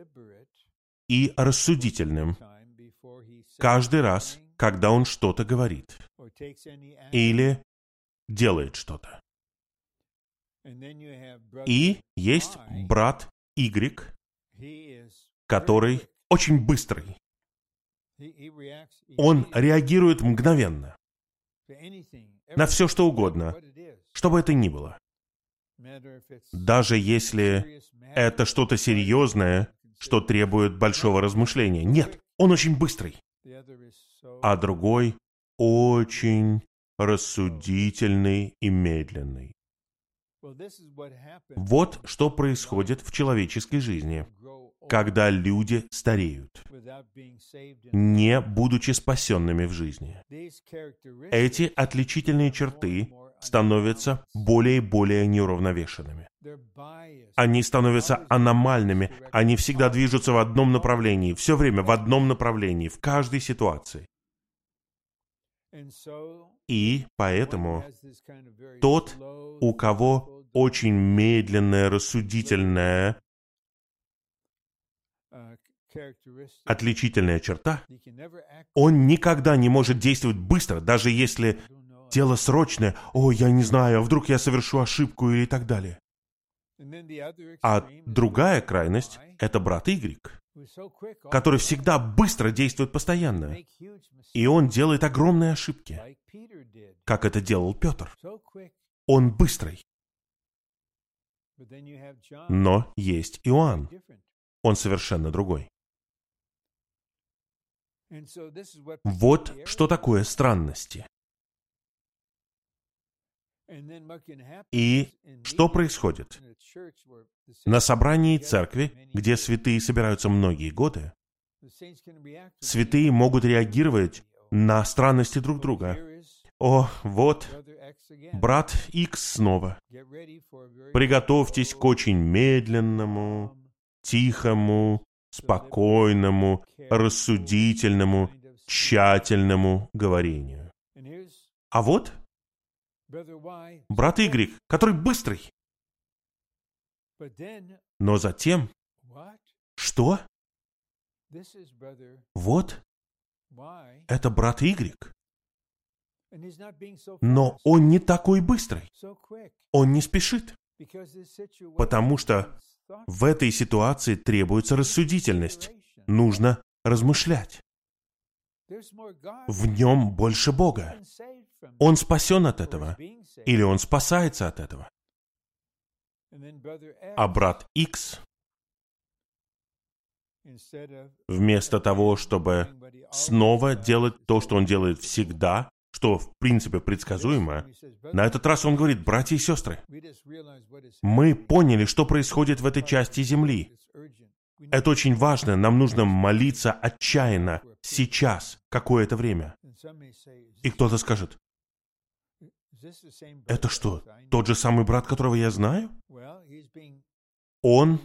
и рассудительным каждый раз, когда он что-то говорит или делает что-то. И есть брат Y, который очень быстрый. Он реагирует мгновенно на все, что угодно, что бы это ни было. Даже если это что-то серьезное, что требует большого размышления. Нет, он очень быстрый. А другой очень рассудительный и медленный. Вот что происходит в человеческой жизни когда люди стареют, не будучи спасенными в жизни. Эти отличительные черты становятся более и более неуравновешенными. Они становятся аномальными, они всегда движутся в одном направлении, все время в одном направлении, в каждой ситуации. И поэтому тот, у кого очень медленное, рассудительное отличительная черта, он никогда не может действовать быстро, даже если дело срочное, «О, я не знаю, а вдруг я совершу ошибку» или так далее. А другая крайность — это брат Y, который всегда быстро действует постоянно. И он делает огромные ошибки, как это делал Петр. Он быстрый. Но есть Иоанн. Он совершенно другой. Вот что такое странности. И что происходит? На собрании церкви, где святые собираются многие годы, святые могут реагировать на странности друг друга. О, вот, брат Икс снова. Приготовьтесь к очень медленному, тихому, спокойному, рассудительному, тщательному говорению. А вот брат Y, который быстрый. Но затем, что? Вот, это брат Y. Но он не такой быстрый. Он не спешит. Потому что в этой ситуации требуется рассудительность. Нужно размышлять. В нем больше Бога. Он спасен от этого. Или он спасается от этого. А брат X, вместо того, чтобы снова делать то, что он делает всегда, что в принципе предсказуемо, на этот раз он говорит, братья и сестры, мы поняли, что происходит в этой части Земли. Это очень важно, нам нужно молиться отчаянно, сейчас, какое-то время. И кто-то скажет, это что, тот же самый брат, которого я знаю? Он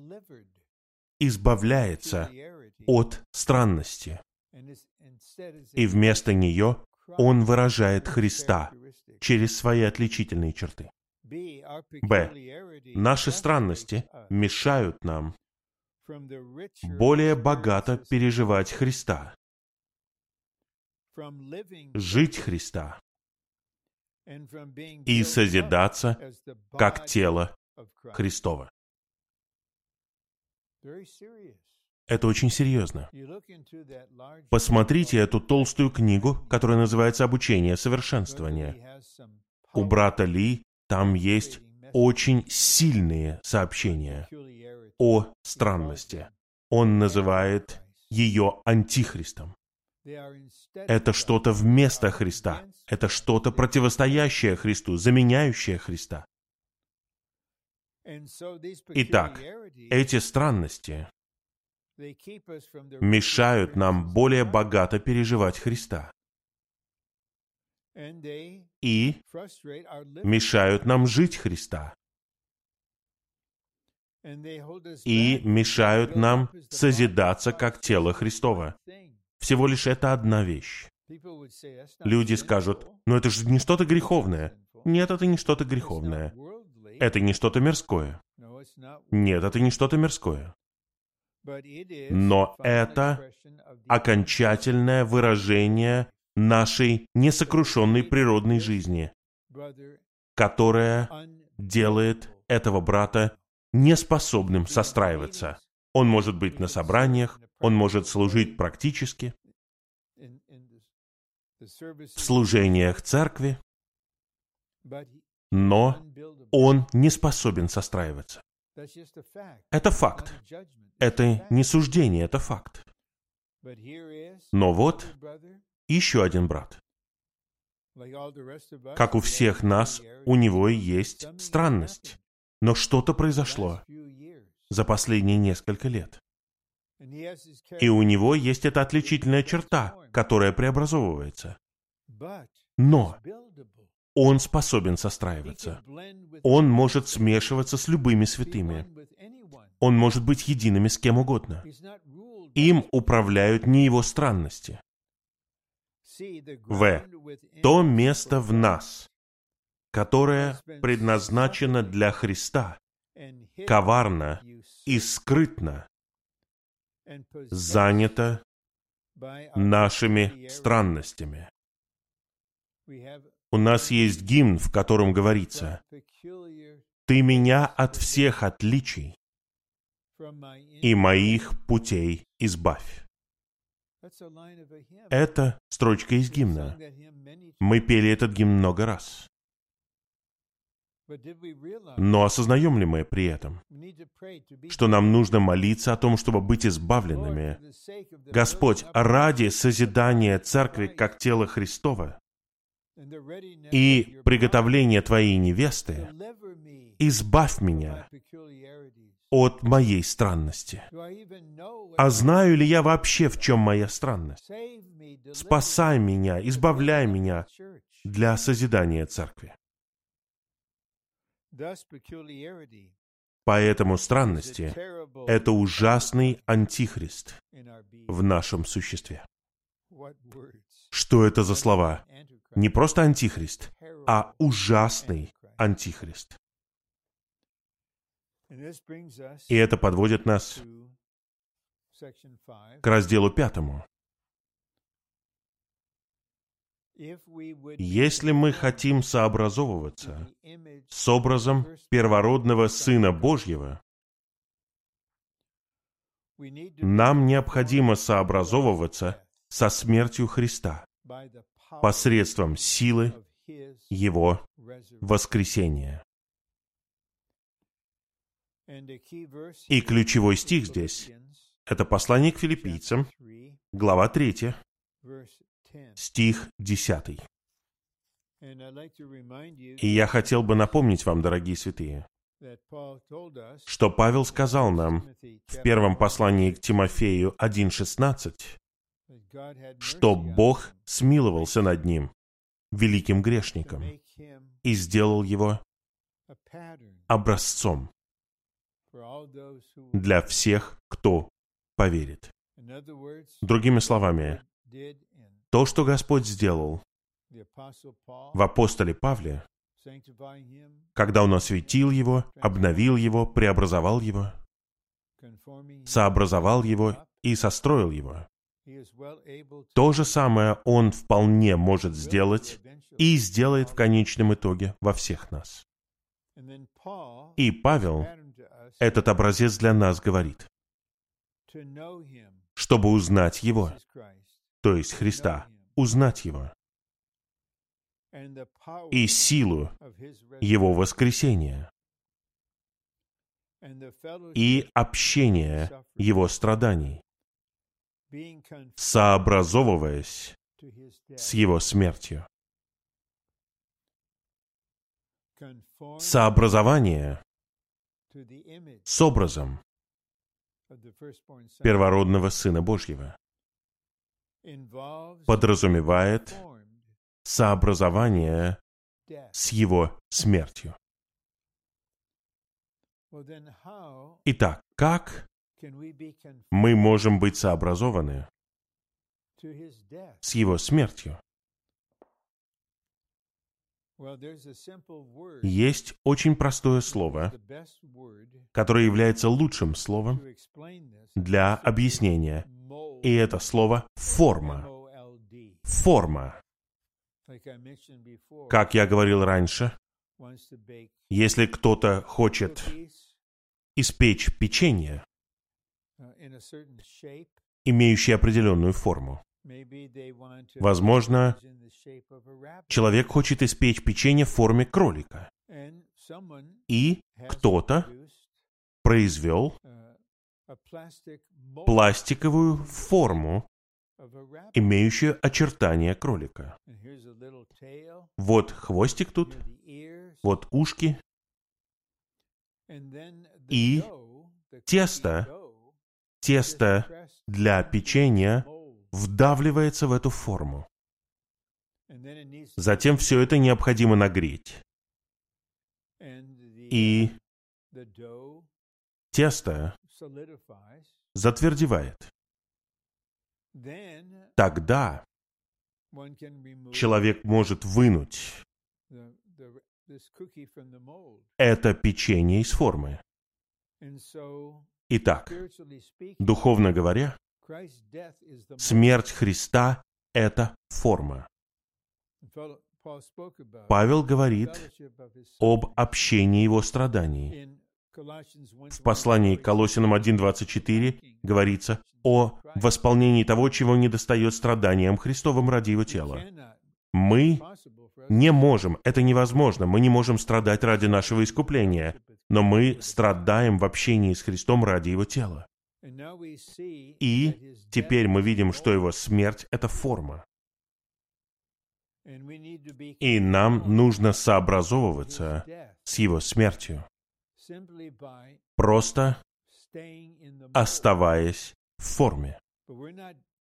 избавляется от странности. И вместо нее он выражает Христа через свои отличительные черты. Б. Наши странности мешают нам более богато переживать Христа, жить Христа и созидаться как тело Христова. Это очень серьезно. Посмотрите эту толстую книгу, которая называется «Обучение совершенствования». У брата Ли там есть очень сильные сообщения о странности. Он называет ее антихристом. Это что-то вместо Христа. Это что-то противостоящее Христу, заменяющее Христа. Итак, эти странности мешают нам более богато переживать Христа и мешают нам жить Христа и мешают нам созидаться как тело Христова. Всего лишь это одна вещь. Люди скажут, ну это же не что-то греховное. Нет, это не что-то греховное. Это не что-то мирское. Нет, это не что-то мирское. Но это окончательное выражение нашей несокрушенной природной жизни, которая делает этого брата неспособным состраиваться. Он может быть на собраниях, он может служить практически, в служениях церкви, но он не способен состраиваться. Это факт. Это не суждение, это факт. Но вот еще один брат. Как у всех нас, у него есть странность. Но что-то произошло за последние несколько лет. И у него есть эта отличительная черта, которая преобразовывается. Но он способен состраиваться. Он может смешиваться с любыми святыми. Он может быть едиными с кем угодно. Им управляют не его странности. В. То место в нас, которое предназначено для Христа, коварно и скрытно, занято нашими странностями. У нас есть гимн, в котором говорится, «Ты меня от всех отличий и моих путей избавь». Это строчка из гимна. Мы пели этот гимн много раз. Но осознаем ли мы при этом, что нам нужно молиться о том, чтобы быть избавленными? Господь, ради созидания Церкви как тела Христова и приготовления Твоей невесты, избавь меня от моей странности. А знаю ли я вообще, в чем моя странность? Спасай меня, избавляй меня для созидания Церкви. Поэтому странности — это ужасный антихрист в нашем существе. Что это за слова? Не просто антихрист, а ужасный антихрист. И это подводит нас к разделу пятому. Если мы хотим сообразовываться с образом первородного Сына Божьего, нам необходимо сообразовываться со смертью Христа посредством силы Его воскресения. И ключевой стих здесь — это послание к филиппийцам, глава 3, стих 10. И я хотел бы напомнить вам, дорогие святые, что Павел сказал нам в первом послании к Тимофею 1.16, что Бог смиловался над ним, великим грешником, и сделал его образцом для всех, кто поверит. Другими словами, то, что Господь сделал в апостоле Павле, когда Он осветил его, обновил его, преобразовал его, сообразовал его и состроил его. То же самое Он вполне может сделать и сделает в конечном итоге во всех нас. И Павел этот образец для нас говорит, чтобы узнать Его, то есть Христа, узнать Его и силу Его воскресения и общение Его страданий, сообразовываясь с Его смертью. Сообразование с образом первородного Сына Божьего подразумевает сообразование с Его смертью. Итак, как мы можем быть сообразованы с Его смертью? Есть очень простое слово, которое является лучшим словом для объяснения. И это слово «форма». Форма. Как я говорил раньше, если кто-то хочет испечь печенье, имеющее определенную форму, Возможно, человек хочет испечь печенье в форме кролика. И кто-то произвел пластиковую форму, имеющую очертания кролика. Вот хвостик тут, вот ушки. И тесто, тесто для печенья вдавливается в эту форму. Затем все это необходимо нагреть. И тесто затвердевает. Тогда человек может вынуть это печенье из формы. Итак, духовно говоря, Смерть Христа — это форма. Павел говорит об общении его страданий. В послании к Колосинам 1.24 говорится о восполнении того, чего недостает страданиям Христовым ради его тела. Мы не можем, это невозможно, мы не можем страдать ради нашего искупления, но мы страдаем в общении с Христом ради его тела. И теперь мы видим, что его смерть — это форма. И нам нужно сообразовываться с его смертью, просто оставаясь в форме.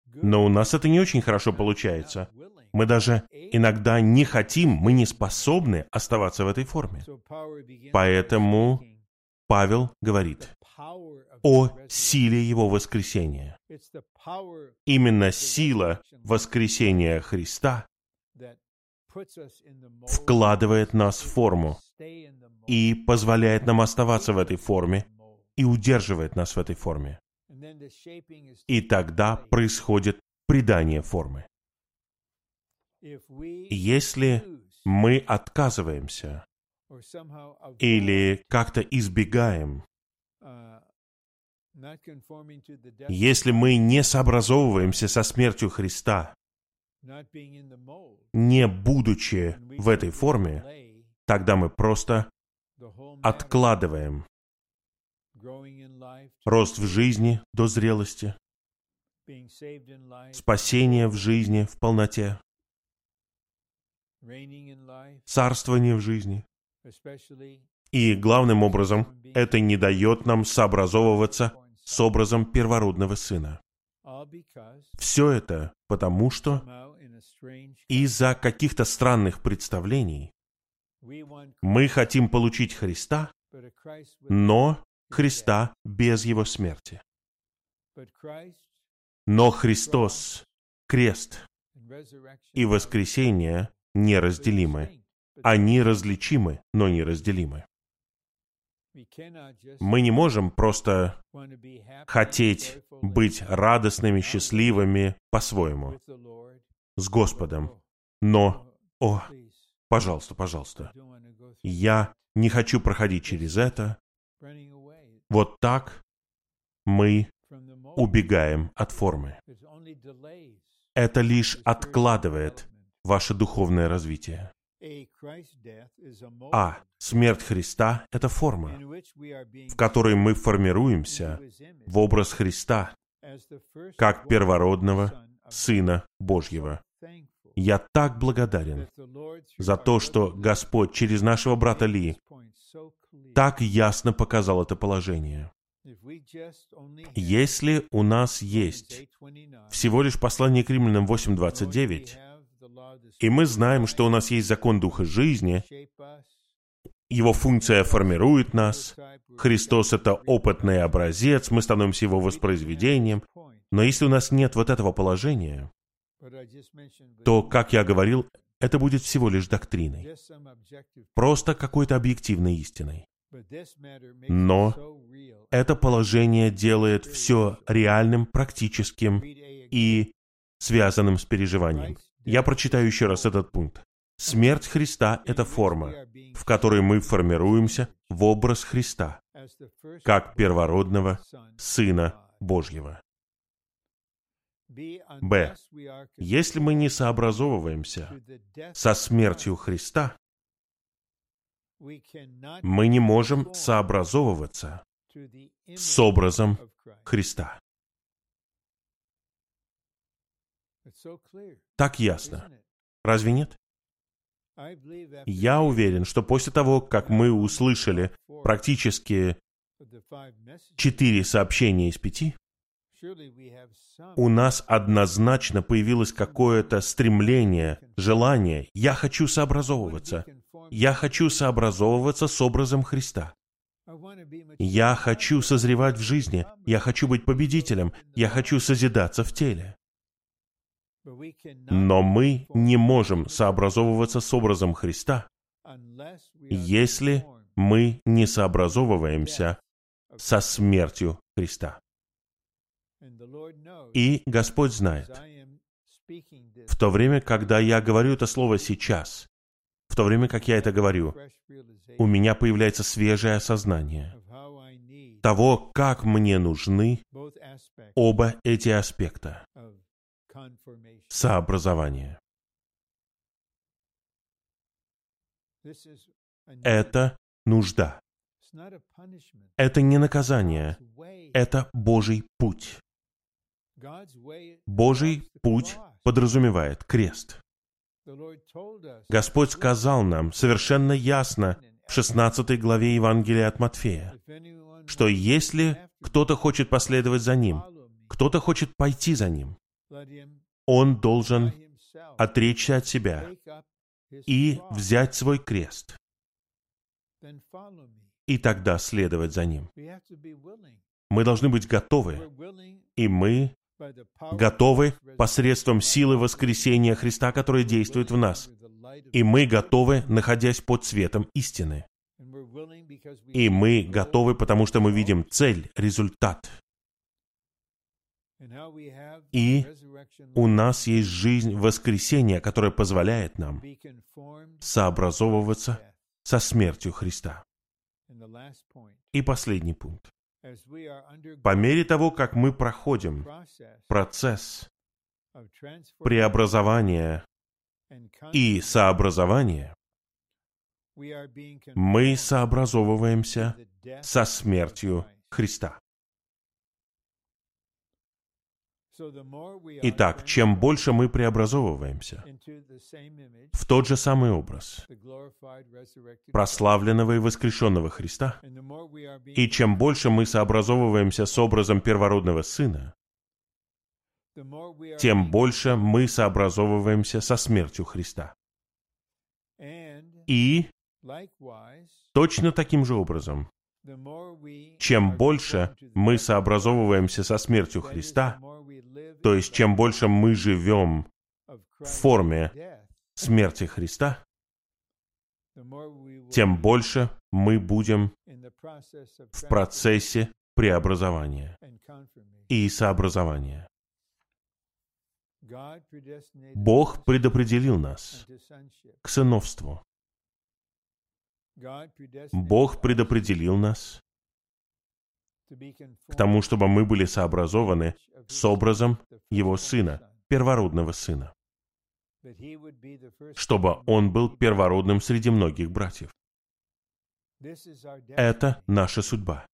Но у нас это не очень хорошо получается. Мы даже иногда не хотим, мы не способны оставаться в этой форме. Поэтому Павел говорит, о силе Его воскресения. Именно сила воскресения Христа вкладывает нас в форму и позволяет нам оставаться в этой форме и удерживает нас в этой форме. И тогда происходит придание формы. Если мы отказываемся или как-то избегаем если мы не сообразовываемся со смертью Христа, не будучи в этой форме, тогда мы просто откладываем рост в жизни до зрелости, спасение в жизни в полноте, царствование в жизни. И главным образом, это не дает нам сообразовываться с образом первородного сына. Все это потому, что из-за каких-то странных представлений мы хотим получить Христа, но Христа без Его смерти. Но Христос, крест и воскресение неразделимы. Они различимы, но неразделимы. Мы не можем просто хотеть быть радостными, счастливыми по-своему с Господом. Но, о, пожалуйста, пожалуйста, я не хочу проходить через это. Вот так мы убегаем от формы. Это лишь откладывает ваше духовное развитие. А смерть Христа — это форма, в которой мы формируемся в образ Христа, как первородного Сына Божьего. Я так благодарен за то, что Господь через нашего брата Ли так ясно показал это положение. Если у нас есть всего лишь послание к римлянам 8.29, и мы знаем, что у нас есть закон Духа жизни, его функция формирует нас, Христос — это опытный образец, мы становимся его воспроизведением, но если у нас нет вот этого положения, то, как я говорил, это будет всего лишь доктриной, просто какой-то объективной истиной. Но это положение делает все реальным, практическим и связанным с переживанием. Я прочитаю еще раз этот пункт. Смерть Христа — это форма, в которой мы формируемся в образ Христа, как первородного Сына Божьего. Б. Если мы не сообразовываемся со смертью Христа, мы не можем сообразовываться с образом Христа. Так ясно. Разве нет? Я уверен, что после того, как мы услышали практически четыре сообщения из пяти, у нас однозначно появилось какое-то стремление, желание. Я хочу сообразовываться. Я хочу сообразовываться с образом Христа. Я хочу созревать в жизни. Я хочу быть победителем. Я хочу созидаться в теле. Но мы не можем сообразовываться с образом Христа, если мы не сообразовываемся со смертью Христа. И Господь знает, в то время, когда я говорю это слово сейчас, в то время, как я это говорю, у меня появляется свежее осознание того, как мне нужны оба эти аспекта сообразования. Это нужда. Это не наказание, это Божий путь. Божий путь подразумевает крест. Господь сказал нам совершенно ясно в 16 главе Евангелия от Матфея, что если кто-то хочет последовать за Ним, кто-то хочет пойти за Ним, он должен отречься от себя и взять свой крест, и тогда следовать за Ним. Мы должны быть готовы, и мы готовы посредством силы воскресения Христа, которая действует в нас. И мы готовы, находясь под светом истины. И мы готовы, потому что мы видим цель, результат. И у нас есть жизнь воскресения, которая позволяет нам сообразовываться со смертью Христа. И последний пункт. По мере того, как мы проходим процесс преобразования и сообразования, мы сообразовываемся со смертью Христа. Итак, чем больше мы преобразовываемся в тот же самый образ прославленного и воскрешенного Христа, и чем больше мы сообразовываемся с образом первородного Сына, тем больше мы сообразовываемся со смертью Христа. И точно таким же образом, чем больше мы сообразовываемся со смертью Христа, То есть, чем больше мы живем в форме смерти Христа, тем больше мы будем в процессе преобразования и сообразования. Бог предопределил нас к сыновству. Бог предопределил нас к тому, чтобы мы были сообразованы с образом Его Сына, первородного Сына, чтобы Он был первородным среди многих братьев. Это наша судьба.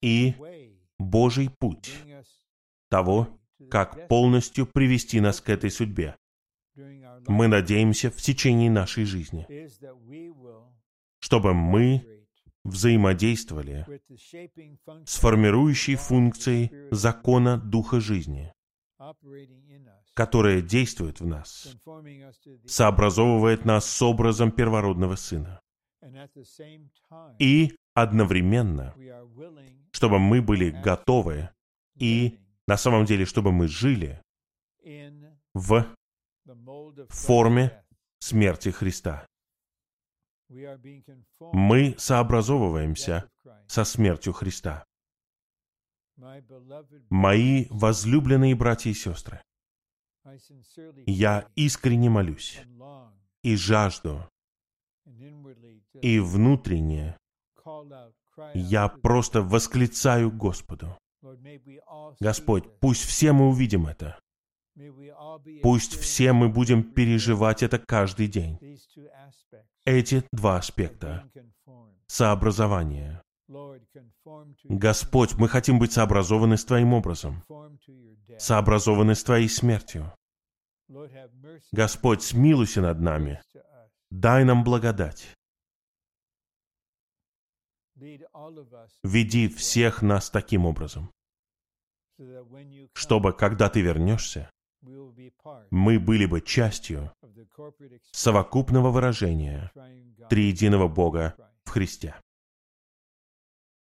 И Божий путь того, как полностью привести нас к этой судьбе. Мы надеемся в течение нашей жизни, чтобы мы взаимодействовали с формирующей функцией закона Духа жизни, которая действует в нас, сообразовывает нас с образом первородного Сына. И одновременно, чтобы мы были готовы и на самом деле, чтобы мы жили в форме смерти Христа. Мы сообразовываемся со смертью Христа. Мои возлюбленные братья и сестры, я искренне молюсь и жажду, и внутренне я просто восклицаю Господу. Господь, пусть все мы увидим это. Пусть все мы будем переживать это каждый день. Эти два аспекта. Сообразование. Господь, мы хотим быть сообразованы с Твоим образом, сообразованы с Твоей смертью. Господь, смилуйся над нами. Дай нам благодать. Веди всех нас таким образом, чтобы, когда ты вернешься, мы были бы частью совокупного выражения триединого Бога в Христе.